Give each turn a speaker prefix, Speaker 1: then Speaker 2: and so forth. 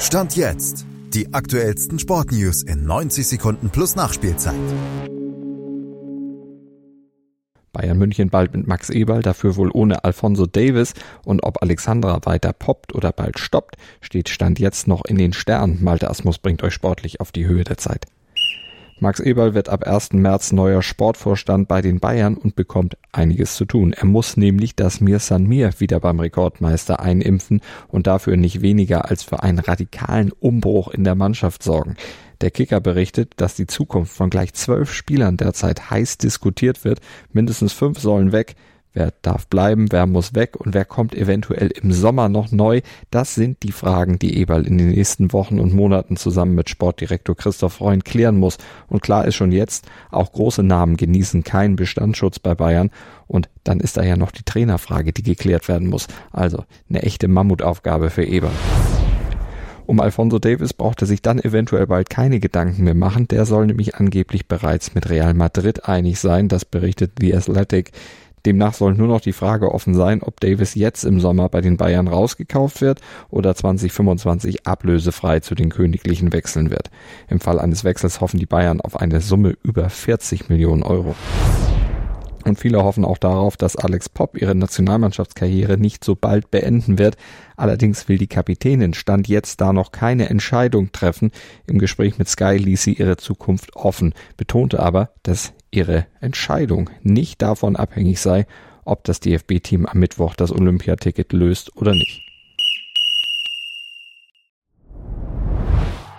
Speaker 1: Stand jetzt. Die aktuellsten Sportnews in 90 Sekunden plus Nachspielzeit.
Speaker 2: Bayern München bald mit Max Eberl, dafür wohl ohne Alfonso Davis und ob Alexandra weiter poppt oder bald stoppt, steht Stand jetzt noch in den Sternen. Malte Asmus bringt euch sportlich auf die Höhe der Zeit. Max Eberl wird ab 1. März neuer Sportvorstand bei den Bayern und bekommt einiges zu tun. Er muss nämlich das Mir San Mir wieder beim Rekordmeister einimpfen und dafür nicht weniger als für einen radikalen Umbruch in der Mannschaft sorgen. Der Kicker berichtet, dass die Zukunft von gleich zwölf Spielern derzeit heiß diskutiert wird. Mindestens fünf sollen weg. Wer darf bleiben, wer muss weg und wer kommt eventuell im Sommer noch neu? Das sind die Fragen, die Eberl in den nächsten Wochen und Monaten zusammen mit Sportdirektor Christoph Freund klären muss. Und klar ist schon jetzt, auch große Namen genießen keinen Bestandsschutz bei Bayern. Und dann ist da ja noch die Trainerfrage, die geklärt werden muss. Also eine echte Mammutaufgabe für Eberl. Um Alfonso Davis braucht er sich dann eventuell bald keine Gedanken mehr machen. Der soll nämlich angeblich bereits mit Real Madrid einig sein. Das berichtet The Athletic. Demnach soll nur noch die Frage offen sein, ob Davis jetzt im Sommer bei den Bayern rausgekauft wird oder 2025 ablösefrei zu den Königlichen wechseln wird. Im Fall eines Wechsels hoffen die Bayern auf eine Summe über 40 Millionen Euro. Und viele hoffen auch darauf, dass Alex Popp ihre Nationalmannschaftskarriere nicht so bald beenden wird. Allerdings will die Kapitänin Stand jetzt da noch keine Entscheidung treffen. Im Gespräch mit Sky ließ sie ihre Zukunft offen, betonte aber, dass ihre Entscheidung nicht davon abhängig sei, ob das DFB-Team am Mittwoch das Olympiaticket löst oder nicht.